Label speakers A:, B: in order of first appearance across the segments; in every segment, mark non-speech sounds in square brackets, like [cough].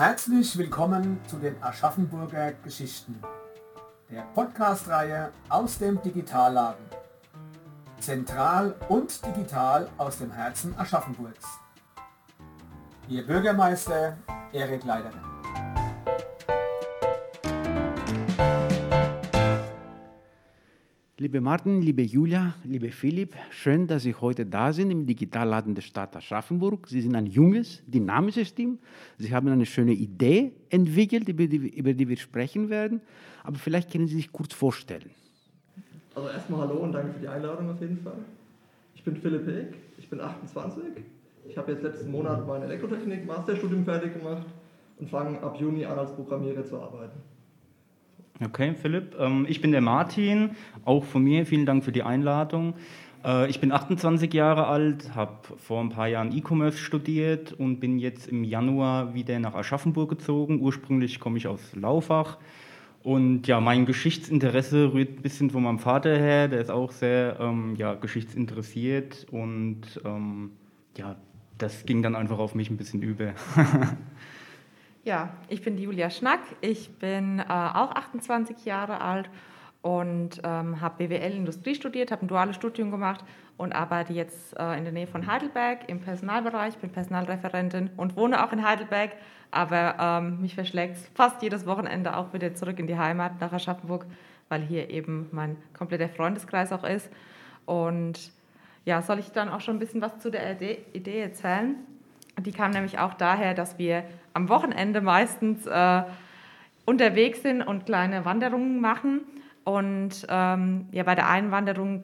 A: Herzlich willkommen zu den Aschaffenburger Geschichten, der Podcast-Reihe aus dem Digitalladen. Zentral und digital aus dem Herzen Aschaffenburgs. Ihr Bürgermeister Erik Leiderin.
B: Liebe Martin, liebe Julia, liebe Philipp, schön, dass Sie heute da sind im Digitalladen der Stadt Aschaffenburg. Sie sind ein junges, dynamisches Team. Sie haben eine schöne Idee entwickelt, über die, über die wir sprechen werden. Aber vielleicht können Sie sich kurz vorstellen.
C: Also erstmal hallo und danke für die Einladung auf jeden Fall. Ich bin Philipp Heck, ich bin 28. Ich habe jetzt letzten Monat mein Elektrotechnik-Masterstudium fertig gemacht und fange ab Juni an als Programmierer zu arbeiten.
D: Okay, Philipp. Ähm, ich bin der Martin. Auch von mir vielen Dank für die Einladung. Äh, ich bin 28 Jahre alt, habe vor ein paar Jahren E-Commerce studiert und bin jetzt im Januar wieder nach Aschaffenburg gezogen. Ursprünglich komme ich aus Laufach. Und ja, mein Geschichtsinteresse rührt ein bisschen von meinem Vater her. Der ist auch sehr ähm, ja, geschichtsinteressiert. Und ähm, ja, das ging dann einfach auf mich ein bisschen über. [laughs]
E: Ja, ich bin Julia Schnack. Ich bin äh, auch 28 Jahre alt und ähm, habe BWL Industrie studiert, habe ein duales Studium gemacht und arbeite jetzt äh, in der Nähe von Heidelberg im Personalbereich, bin Personalreferentin und wohne auch in Heidelberg, aber ähm, mich verschlägt fast jedes Wochenende auch wieder zurück in die Heimat nach Aschaffenburg, weil hier eben mein kompletter Freundeskreis auch ist. Und ja, soll ich dann auch schon ein bisschen was zu der Idee erzählen? Die kam nämlich auch daher, dass wir am Wochenende meistens äh, unterwegs sind und kleine Wanderungen machen. Und ähm, ja, bei der einen Wanderung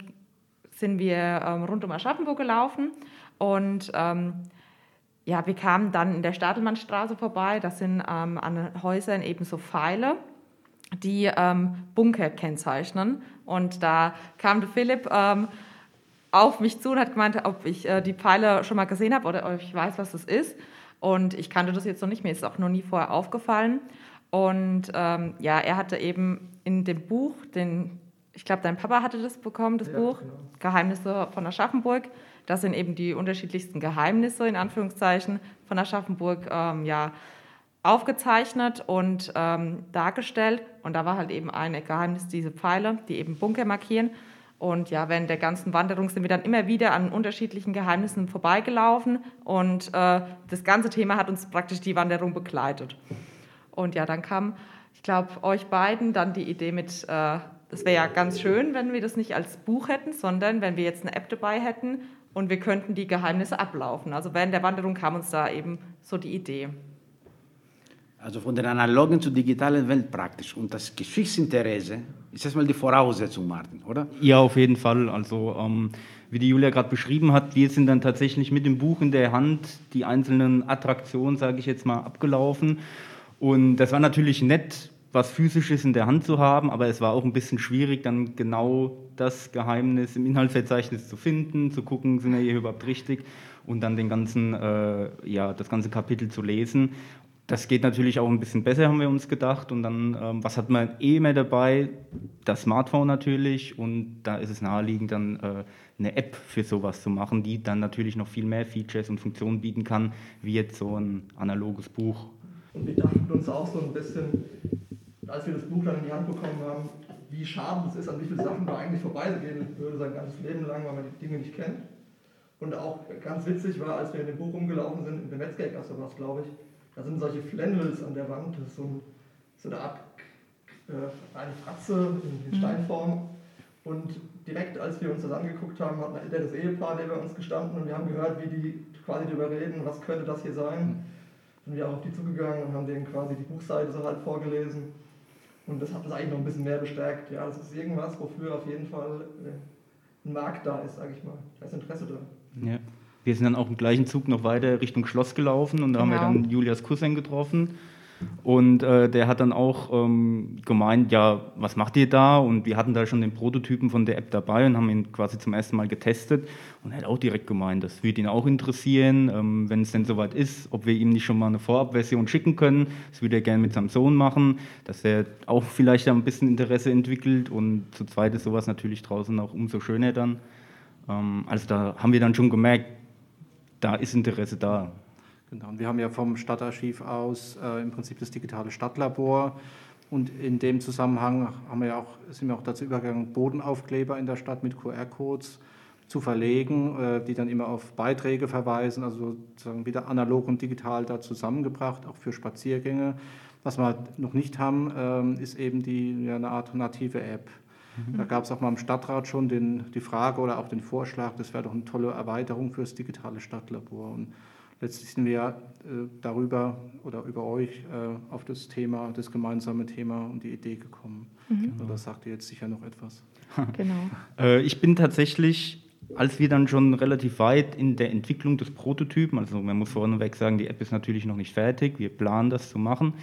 E: sind wir ähm, rund um Aschaffenburg gelaufen und ähm, ja, wir kamen dann in der Stadelmannstraße vorbei. Das sind ähm, an Häusern eben so Pfeile, die ähm, Bunker kennzeichnen. Und da kam der Philipp ähm, auf mich zu und hat gemeint, ob ich äh, die Pfeile schon mal gesehen habe oder ob ich weiß, was das ist. Und ich kannte das jetzt noch nicht, mir ist es auch noch nie vorher aufgefallen. Und ähm, ja, er hatte eben in dem Buch, den, ich glaube, dein Papa hatte das bekommen, das ja, Buch, genau. Geheimnisse von Aschaffenburg. Das sind eben die unterschiedlichsten Geheimnisse, in Anführungszeichen, von Aschaffenburg, ähm, ja, aufgezeichnet und ähm, dargestellt. Und da war halt eben ein Geheimnis, diese Pfeile, die eben Bunker markieren. Und ja, während der ganzen Wanderung sind wir dann immer wieder an unterschiedlichen Geheimnissen vorbeigelaufen und äh, das ganze Thema hat uns praktisch die Wanderung begleitet. Und ja, dann kam, ich glaube, euch beiden dann die Idee mit, äh, wäre ja ganz schön, wenn wir das nicht als Buch hätten, sondern wenn wir jetzt eine App dabei hätten und wir könnten die Geheimnisse ablaufen. Also während der Wanderung kam uns da eben so die Idee.
B: Also von der analogen zur digitalen Welt praktisch. Und das Geschichtsinteresse ist erstmal die Voraussetzung, Martin, oder?
D: Ja, auf jeden Fall. Also ähm, wie die Julia gerade beschrieben hat, wir sind dann tatsächlich mit dem Buch in der Hand die einzelnen Attraktionen, sage ich jetzt mal, abgelaufen. Und das war natürlich nett, was Physisches in der Hand zu haben, aber es war auch ein bisschen schwierig, dann genau das Geheimnis im Inhaltsverzeichnis zu finden, zu gucken, sind wir hier überhaupt richtig und dann den ganzen, äh, ja, das ganze Kapitel zu lesen. Das geht natürlich auch ein bisschen besser, haben wir uns gedacht. Und dann, ähm, was hat man eh mehr dabei? Das Smartphone natürlich. Und da ist es naheliegend, dann äh, eine App für sowas zu machen, die dann natürlich noch viel mehr Features und Funktionen bieten kann, wie jetzt so ein analoges Buch.
C: Und wir dachten uns auch so ein bisschen, als wir das Buch dann in die Hand bekommen haben, wie schade es ist, an wie viele Sachen da eigentlich vorbeigehen würde sein ganzes Leben lang, weil man die Dinge nicht kennt. Und auch ganz witzig war, als wir in dem Buch rumgelaufen sind, in der Metzgergasse war es, glaube ich, da sind solche Flannels an der Wand, das ist so, ein, so eine Art äh, eine Fratze in, in mhm. Steinform. Und direkt als wir uns das angeguckt haben, hat das Ehepaar neben uns gestanden und wir haben gehört, wie die quasi darüber reden, was könnte das hier sein. Mhm. Sind wir auch auf die zugegangen und haben denen quasi die Buchseite so halt vorgelesen. Und das hat das eigentlich noch ein bisschen mehr bestärkt. Ja, das ist irgendwas, wofür auf jeden Fall äh, ein Markt da ist, sage ich mal. Da ist Interesse drin.
D: Wir sind dann auch im gleichen Zug noch weiter Richtung Schloss gelaufen und da genau. haben wir dann Julias Cousin getroffen. Und äh, der hat dann auch ähm, gemeint, ja, was macht ihr da? Und wir hatten da schon den Prototypen von der App dabei und haben ihn quasi zum ersten Mal getestet. Und er hat auch direkt gemeint, das würde ihn auch interessieren, ähm, wenn es denn soweit ist, ob wir ihm nicht schon mal eine Vorabversion schicken können. Das würde er gerne mit seinem Sohn machen, dass er auch vielleicht ein bisschen Interesse entwickelt. Und zu zweit ist sowas natürlich draußen auch umso schöner dann. Ähm, also da haben wir dann schon gemerkt, da ist Interesse da.
F: Genau. Und wir haben ja vom Stadtarchiv aus äh, im Prinzip das digitale Stadtlabor. Und in dem Zusammenhang haben wir auch, sind wir auch dazu übergegangen, Bodenaufkleber in der Stadt mit QR-Codes zu verlegen, äh, die dann immer auf Beiträge verweisen, also sozusagen wieder analog und digital da zusammengebracht, auch für Spaziergänge. Was wir noch nicht haben, ähm, ist eben die, ja, eine Art native App. Da gab es auch mal im Stadtrat schon den, die Frage oder auch den Vorschlag, das wäre doch eine tolle Erweiterung für das digitale Stadtlabor. Und letztlich sind wir ja äh, darüber oder über euch äh, auf das Thema, das gemeinsame Thema und die Idee gekommen. Mhm. Oder sagt ihr jetzt sicher noch etwas?
D: Genau. [laughs] Äh, ich bin tatsächlich als wir dann schon relativ weit in der Entwicklung des Prototypen, also man muss vorneweg sagen, die App ist natürlich noch nicht fertig, wir planen das zu machen,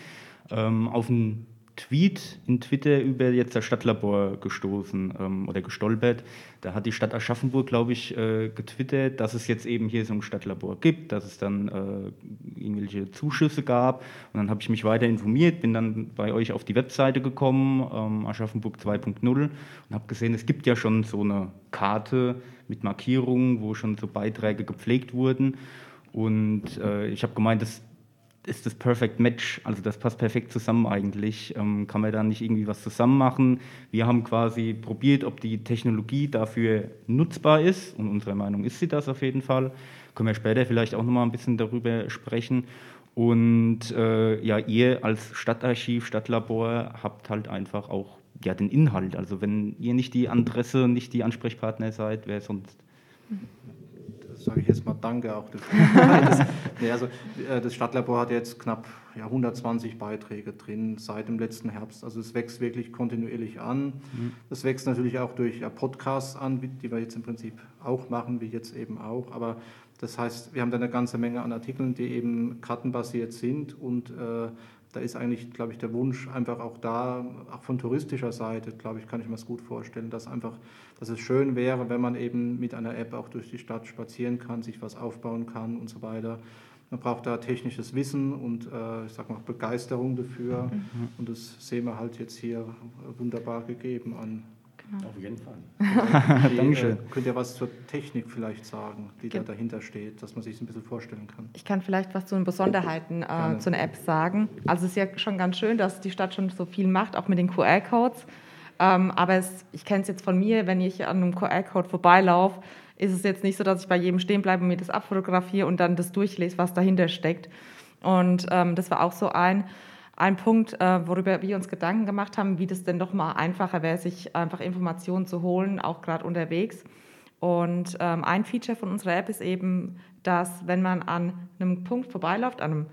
D: ähm, auf einen Tweet in Twitter über jetzt das Stadtlabor gestoßen ähm, oder gestolpert. Da hat die Stadt Aschaffenburg, glaube ich, äh, getwittert, dass es jetzt eben hier so ein Stadtlabor gibt, dass es dann äh, irgendwelche Zuschüsse gab. Und dann habe ich mich weiter informiert, bin dann bei euch auf die Webseite gekommen, ähm, Aschaffenburg 2.0, und habe gesehen, es gibt ja schon so eine Karte mit Markierungen, wo schon so Beiträge gepflegt wurden. Und äh, ich habe gemeint, das ist das Perfect Match, also das passt perfekt zusammen eigentlich. Ähm, kann man da nicht irgendwie was zusammen machen? Wir haben quasi probiert, ob die Technologie dafür nutzbar ist und unserer Meinung ist sie das auf jeden Fall. Können wir später vielleicht auch nochmal ein bisschen darüber sprechen. Und äh, ja, ihr als Stadtarchiv, Stadtlabor habt halt einfach auch ja, den Inhalt. Also wenn ihr nicht die Adresse, nicht die Ansprechpartner seid, wer sonst?
F: Mhm sage ich jetzt mal Danke auch dafür. nee, also, äh, das Stadtlabor hat jetzt knapp ja, 120 Beiträge drin seit dem letzten Herbst. Also es wächst wirklich kontinuierlich an. Es mhm. wächst natürlich auch durch ja, Podcasts an, die wir jetzt im Prinzip auch machen, wie jetzt eben auch. Aber das heißt, wir haben da eine ganze Menge an Artikeln, die eben kartenbasiert sind und äh, da ist eigentlich, glaube ich, der Wunsch einfach auch da, auch von touristischer Seite, glaube ich, kann ich mir das gut vorstellen, dass einfach, dass es schön wäre, wenn man eben mit einer App auch durch die Stadt spazieren kann, sich was aufbauen kann und so weiter. Man braucht da technisches Wissen und äh, ich sag mal Begeisterung dafür mhm. und das sehen wir halt jetzt hier wunderbar gegeben an.
B: Auf jeden Fall.
F: Die, [laughs] Dankeschön. Äh, könnt ihr was zur Technik vielleicht sagen, die Ge da dahinter steht, dass man sich ein bisschen vorstellen kann?
E: Ich kann vielleicht was zu den Besonderheiten äh, zu einer App sagen. Also es ist ja schon ganz schön, dass die Stadt schon so viel macht, auch mit den QR-Codes. Ähm, aber es, ich kenne es jetzt von mir, wenn ich an einem QR-Code vorbeilaufe, ist es jetzt nicht so, dass ich bei jedem stehen bleibe und mir das abfotografiere und dann das durchlese, was dahinter steckt. Und ähm, das war auch so ein ein Punkt, äh, worüber wir uns Gedanken gemacht haben, wie das denn doch mal einfacher wäre, sich einfach Informationen zu holen, auch gerade unterwegs. Und ähm, ein Feature von unserer App ist eben, dass wenn man an einem Punkt vorbeiläuft, an einem,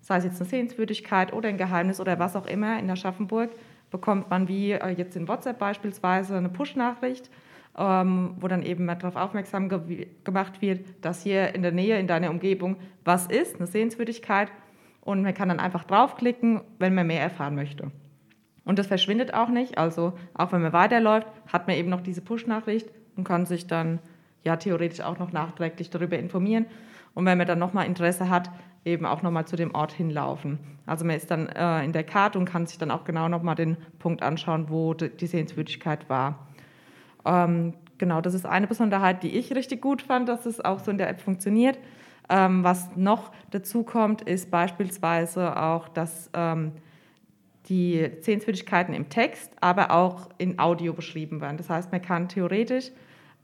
E: sei es jetzt eine Sehenswürdigkeit oder ein Geheimnis oder was auch immer in Aschaffenburg, bekommt man wie äh, jetzt in WhatsApp beispielsweise eine Push-Nachricht, ähm, wo dann eben darauf aufmerksam ge gemacht wird, dass hier in der Nähe, in deiner Umgebung was ist, eine Sehenswürdigkeit und man kann dann einfach draufklicken, wenn man mehr erfahren möchte. Und das verschwindet auch nicht, also auch wenn man weiterläuft, hat man eben noch diese Push-Nachricht und kann sich dann ja theoretisch auch noch nachträglich darüber informieren. Und wenn man dann nochmal Interesse hat, eben auch nochmal zu dem Ort hinlaufen. Also man ist dann äh, in der Karte und kann sich dann auch genau nochmal den Punkt anschauen, wo die Sehenswürdigkeit war. Ähm, genau, das ist eine Besonderheit, die ich richtig gut fand, dass es auch so in der App funktioniert. Ähm, was noch dazu kommt, ist beispielsweise auch, dass ähm, die Sehenswürdigkeiten im Text, aber auch in Audio beschrieben werden. Das heißt, man kann theoretisch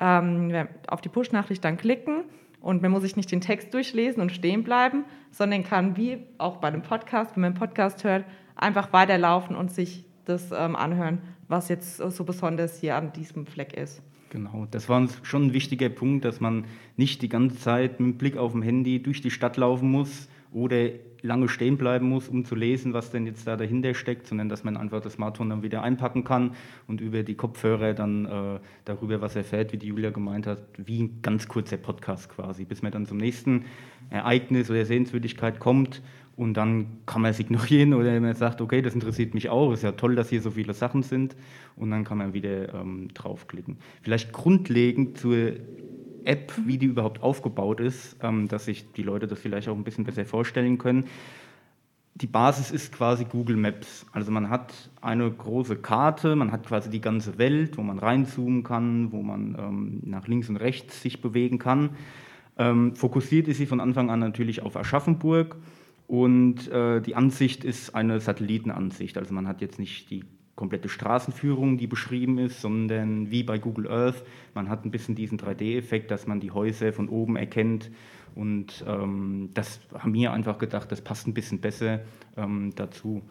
E: ähm, auf die Push-Nachricht dann klicken und man muss sich nicht den Text durchlesen und stehen bleiben, sondern kann wie auch bei einem Podcast, wenn man einen Podcast hört, einfach weiterlaufen und sich das ähm, anhören, was jetzt so besonders hier an diesem Fleck ist.
D: Genau, das war uns schon ein wichtiger Punkt, dass man nicht die ganze Zeit mit Blick auf dem Handy durch die Stadt laufen muss oder lange stehen bleiben muss, um zu lesen, was denn jetzt da dahinter steckt, sondern dass man einfach das Smartphone dann wieder einpacken kann und über die Kopfhörer dann äh, darüber was erfährt, wie die Julia gemeint hat, wie ein ganz kurzer Podcast quasi, bis man dann zum nächsten Ereignis oder Sehenswürdigkeit kommt und dann kann man es ignorieren oder man sagt, okay, das interessiert mich auch, ist ja toll, dass hier so viele Sachen sind und dann kann man wieder ähm, draufklicken. Vielleicht grundlegend zur App, wie die überhaupt aufgebaut ist, ähm, dass sich die Leute das vielleicht auch ein bisschen besser vorstellen können. Die Basis ist quasi Google Maps. Also man hat eine große Karte, man hat quasi die ganze Welt, wo man reinzoomen kann, wo man ähm, nach links und rechts sich bewegen kann. Ähm, fokussiert ist sie von Anfang an natürlich auf Aschaffenburg und äh, die Ansicht ist eine Satellitenansicht. Also man hat jetzt nicht die komplette Straßenführung, die beschrieben ist, sondern wie bei Google Earth, man hat ein bisschen diesen 3D-Effekt, dass man die Häuser von oben erkennt. Und ähm, das haben wir einfach gedacht, das passt ein bisschen besser ähm, dazu.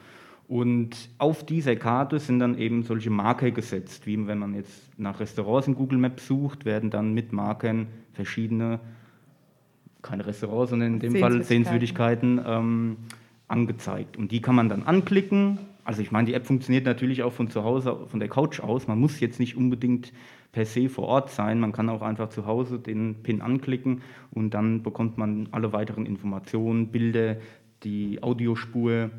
D: Und auf dieser Karte sind dann eben solche Marker gesetzt, wie wenn man jetzt nach Restaurants in Google Maps sucht, werden dann mit Markern verschiedene, keine Restaurants, sondern in dem Fall Sehenswürdigkeiten ähm, angezeigt. Und die kann man dann anklicken. Also ich meine, die App funktioniert natürlich auch von zu Hause, von der Couch aus. Man muss jetzt nicht unbedingt per se vor Ort sein. Man kann auch einfach zu Hause den Pin anklicken und dann bekommt man alle weiteren Informationen, Bilder, die Audiospur.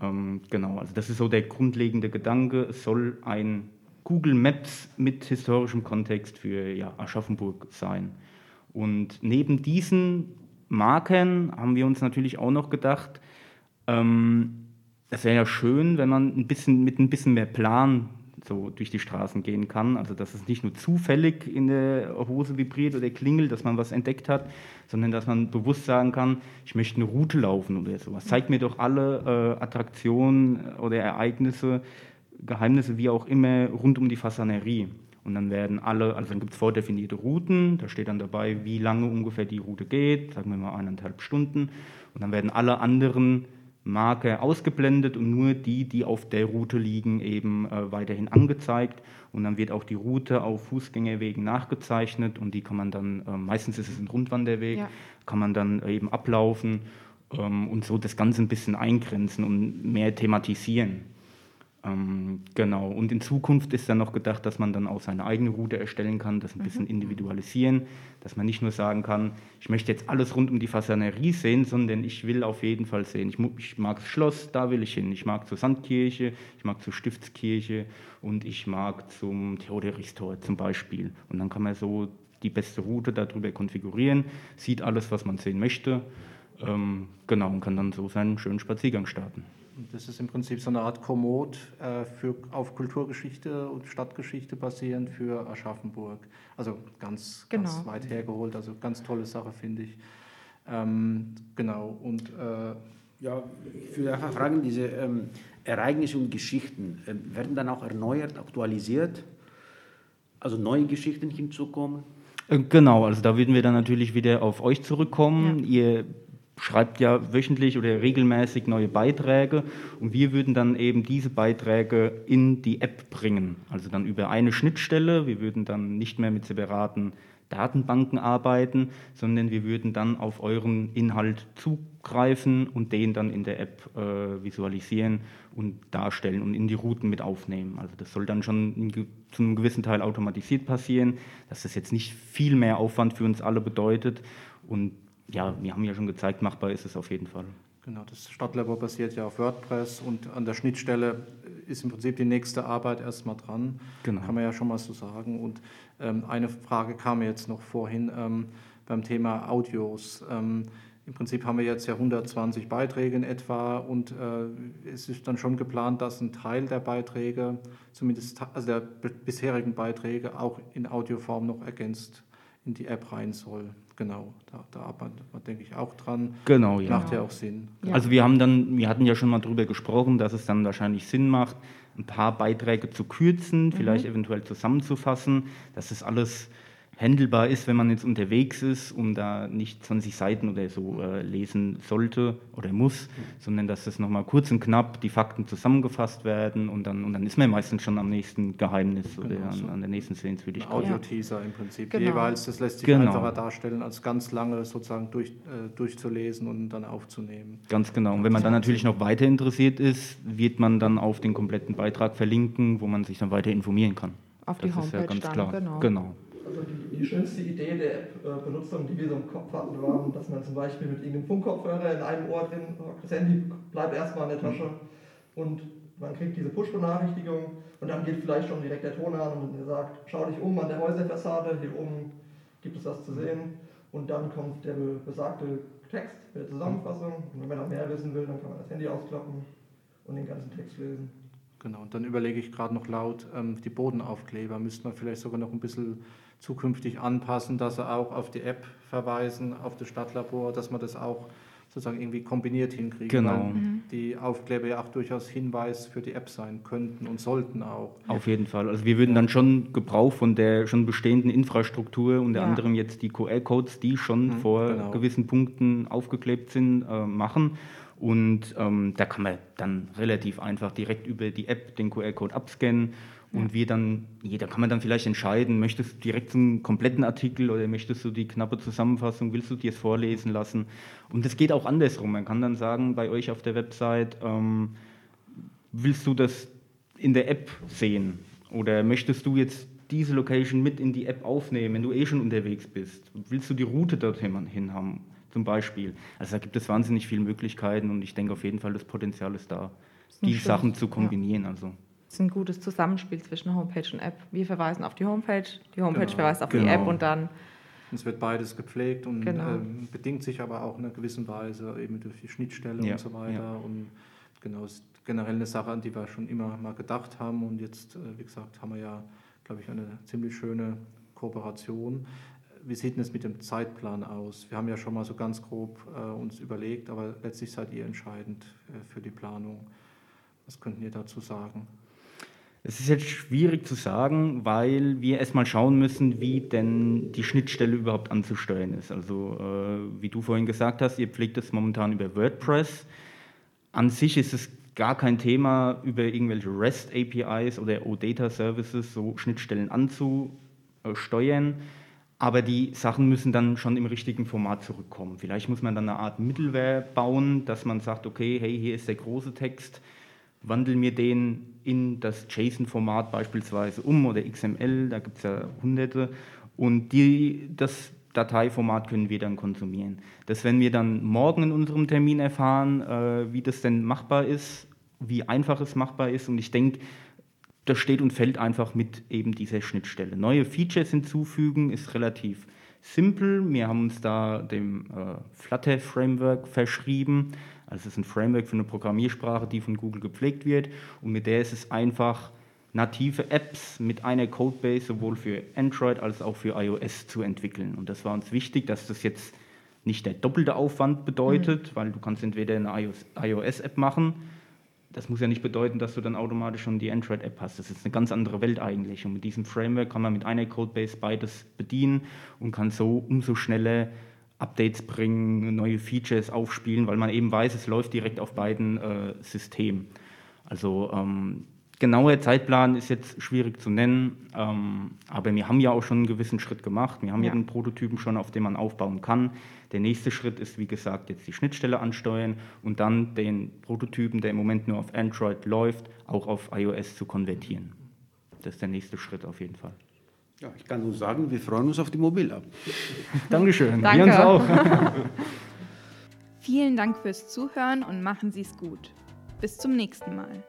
D: Ähm, genau, also das ist so der grundlegende Gedanke. Es soll ein Google Maps mit historischem Kontext für ja, Aschaffenburg sein. Und neben diesen Marken haben wir uns natürlich auch noch gedacht, ähm, es wäre ja schön, wenn man ein bisschen mit ein bisschen mehr Plan so durch die Straßen gehen kann. Also dass es nicht nur zufällig in der Hose vibriert oder klingelt, dass man was entdeckt hat, sondern dass man bewusst sagen kann, ich möchte eine Route laufen oder sowas. Zeigt mir doch alle äh, Attraktionen oder Ereignisse, Geheimnisse, wie auch immer, rund um die Fasanerie. Und dann werden alle, also dann gibt es vordefinierte Routen, da steht dann dabei, wie lange ungefähr die Route geht, sagen wir mal eineinhalb Stunden. Und dann werden alle anderen Marke ausgeblendet und nur die, die auf der Route liegen, eben äh, weiterhin angezeigt. Und dann wird auch die Route auf Fußgängerwegen nachgezeichnet und die kann man dann, äh, meistens ist es ein Rundwanderweg, ja. kann man dann eben ablaufen ähm, und so das Ganze ein bisschen eingrenzen und mehr thematisieren. Ähm, genau, und in Zukunft ist dann noch gedacht, dass man dann auch seine eigene Route erstellen kann, das ein mhm. bisschen individualisieren, dass man nicht nur sagen kann, ich möchte jetzt alles rund um die Fasanerie sehen, sondern ich will auf jeden Fall sehen, ich, ich mag das Schloss, da will ich hin, ich mag zur Sandkirche, ich mag zur Stiftskirche und ich mag zum Theoderichstor zum Beispiel. Und dann kann man so die beste Route darüber konfigurieren, sieht alles, was man sehen möchte, ähm, genau, und kann dann so seinen schönen Spaziergang starten.
F: Das ist im Prinzip so eine Art Kommod äh, für, auf Kulturgeschichte und Stadtgeschichte basierend für Aschaffenburg. Also ganz, genau. ganz weit hergeholt, also ganz tolle Sache, finde ich. Ähm, genau, und äh,
B: ja, ich würde einfach fragen, diese ähm, Ereignisse und Geschichten äh, werden dann auch erneuert, aktualisiert? Also neue Geschichten hinzukommen?
D: Äh, genau, also da würden wir dann natürlich wieder auf euch zurückkommen. Ja. Ihr schreibt ja wöchentlich oder regelmäßig neue Beiträge und wir würden dann eben diese Beiträge in die App bringen. Also dann über eine Schnittstelle. Wir würden dann nicht mehr mit separaten Datenbanken arbeiten, sondern wir würden dann auf euren Inhalt zugreifen und den dann in der App äh, visualisieren und darstellen und in die Routen mit aufnehmen. Also das soll dann schon zu einem gewissen Teil automatisiert passieren, dass das jetzt nicht viel mehr Aufwand für uns alle bedeutet und ja, wir haben ja schon gezeigt, machbar ist es auf jeden Fall.
F: Genau, das Stadtlabor basiert ja auf WordPress und an der Schnittstelle ist im Prinzip die nächste Arbeit erstmal dran. Genau. Kann man ja schon mal so sagen. Und ähm, eine Frage kam mir jetzt noch vorhin ähm, beim Thema Audios. Ähm, Im Prinzip haben wir jetzt ja 120 Beiträge in etwa und äh, es ist dann schon geplant, dass ein Teil der Beiträge, zumindest also der bisherigen Beiträge, auch in Audioform noch ergänzt in die App rein soll. Genau, da, da arbeitet man, denke ich, auch dran.
D: Genau, ja.
F: Macht ja auch Sinn.
D: Ja. Also wir haben dann, wir hatten ja schon mal darüber gesprochen, dass es dann wahrscheinlich Sinn macht, ein paar Beiträge zu kürzen, mhm. vielleicht eventuell zusammenzufassen. Das ist alles handelbar ist, wenn man jetzt unterwegs ist und da nicht 20 Seiten oder so äh, lesen sollte oder muss, sondern dass das nochmal kurz und knapp die Fakten zusammengefasst werden und dann, und dann ist man meistens schon am nächsten Geheimnis genau, oder an, so. an, der nächsten Sehenswürdigkeit.
F: Audio-Teaser im Prinzip genau. jeweils, das lässt sich genau. einfacher darstellen, als ganz lange sozusagen durch, äh, durchzulesen und dann aufzunehmen.
D: Ganz genau. Und wenn man dann natürlich noch weiter interessiert ist, wird man dann auf den kompletten Beitrag verlinken, wo man sich dann weiter informieren kann.
E: Auf die das Homepage ist ja ganz dann, klar.
C: Genau. genau also die, die, schönste Idee der App-Benutzung, die wir so im Kopf hatten, war, dass man zum Beispiel mit irgendeinem Funkkopfhörer in einem Ohr drin, das Handy bleibt erstmal in der Tasche und man kriegt diese Push-Benachrichtigung und dann geht vielleicht schon direkt der Ton an und er sagt, schau dich um an der Häuserfassade, hier oben gibt es was zu sehen. Und dann kommt der besagte Text mit der Zusammenfassung. Und wenn man noch mehr wissen will, dann kann man das Handy ausklappen und den ganzen Text lesen.
F: Genau, und dann überlege ich gerade noch laut, ähm, die Bodenaufkleber müsste man vielleicht sogar noch ein bisschen zukünftig anpassen, dass sie auch auf die App verweisen, auf das Stadtlabor, dass man das auch sozusagen irgendwie kombiniert hinkriegen.
D: Genau.
F: Weil die Aufkleber ja auch durchaus Hinweis für die App sein könnten und sollten auch.
D: Auf jeden Fall. Also wir würden dann schon Gebrauch von der schon bestehenden Infrastruktur, unter
E: Ja.
D: anderem jetzt die QR-Codes, die schon vor
F: genau.
D: gewissen Punkten aufgeklebt sind, äh, machen. Und ähm, da kann man dann relativ einfach direkt über die App den QR-Code abscannen und wir dann, jeder kann man dann vielleicht entscheiden, möchtest du direkt einen kompletten Artikel oder möchtest du die knappe Zusammenfassung, willst du dir es vorlesen lassen? Und das geht auch andersrum. Man kann dann sagen, bei euch auf der Website, ähm, willst du das in der App sehen? Oder möchtest du jetzt diese Location mit in die App aufnehmen, wenn du eh schon unterwegs bist? Willst du die Route dorthin hin haben, zum Beispiel? Also da gibt es wahnsinnig viele Möglichkeiten und ich denke auf jeden Fall, das Potenzial ist da,
E: ein
D: die Sachen zu
E: ja.
D: kombinieren. Also.
E: Es ist ein gutes Zusammenspiel zwischen Homepage und App. Wir verweisen auf die Homepage, die Homepage
F: Genau,
E: verweist auf die
D: genau.
E: App und dann
F: Es wird beides gepflegt und
E: Genau.
F: ähm, bedingt sich aber auch in einer gewissen Weise eben durch die Schnittstelle
D: Ja,
F: und so weiter.
D: ja.
F: Und genau, ist generell eine Sache, an die wir schon immer mal gedacht haben. Und jetzt, äh, wie gesagt, haben wir ja, glaube ich, eine ziemlich schöne Kooperation. Wie sieht denn es mit dem Zeitplan aus? Wir haben ja schon mal so ganz grob äh, uns überlegt, aber letztlich seid ihr entscheidend äh, für die Planung. Was könnten ihr dazu sagen?
D: Es ist jetzt schwierig zu sagen, weil wir erstmal schauen müssen, wie denn die Schnittstelle überhaupt anzusteuern ist. Also, äh, wie du vorhin gesagt hast, ihr pflegt es momentan über WordPress. An sich ist es gar kein Thema, über irgendwelche REST-APIs oder OData-Services so Schnittstellen anzusteuern. Aber die Sachen müssen dann schon im richtigen Format zurückkommen. Vielleicht muss man dann eine Art Mittelware bauen, dass man sagt, okay, hey, hier ist der große Text, wandel mir den in das JSON-Format beispielsweise um oder XML, da gibt es ja hunderte. Und die, das Dateiformat können wir dann konsumieren. Das werden wir dann morgen in unserem Termin erfahren, äh, wie das denn machbar ist, wie einfach es machbar ist. Und ich denke, das steht und fällt einfach mit eben dieser Schnittstelle. Neue Features hinzufügen ist relativ simpel. Wir haben uns da dem äh, Flutter Framework verschrieben. Also es ist ein Framework für eine Programmiersprache, die von Google gepflegt wird. Und mit der ist es einfach, native Apps mit einer Codebase sowohl für Android als auch für iOS zu entwickeln. Und das war uns wichtig, dass das jetzt nicht der doppelte Aufwand bedeutet, weil du kannst entweder eine iOS-App machen, das muss ja nicht bedeuten, dass du dann automatisch schon die Android-App hast. Das ist eine ganz andere Welt eigentlich. Und mit diesem Framework kann man mit einer Codebase beides bedienen und kann so umso schneller Updates bringen, neue Features aufspielen, weil man eben weiß, es läuft direkt auf beiden äh, Systemen. Also ähm, genauer Zeitplan ist jetzt schwierig zu nennen, ähm, aber wir haben ja auch schon einen gewissen Schritt gemacht. Wir haben ja,
E: Ja.
D: den Prototypen schon, auf dem man aufbauen kann. Der nächste Schritt ist, wie gesagt, jetzt die Schnittstelle ansteuern und dann den Prototypen, der im Moment nur auf Android läuft, auch auf iOS zu konvertieren. Das ist der nächste Schritt auf jeden Fall.
B: Ja, ich kann nur sagen, wir freuen uns auf die Mobil-App. [laughs]
D: Dankeschön.
E: Danke.
D: Wir uns auch. [laughs]
G: Vielen Dank fürs Zuhören und machen Sie es gut. Bis zum nächsten Mal.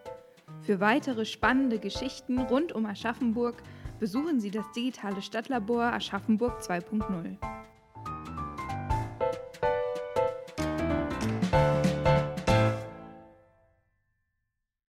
G: Für weitere spannende Geschichten rund um Aschaffenburg besuchen Sie das digitale Stadtlabor Aschaffenburg 2.0.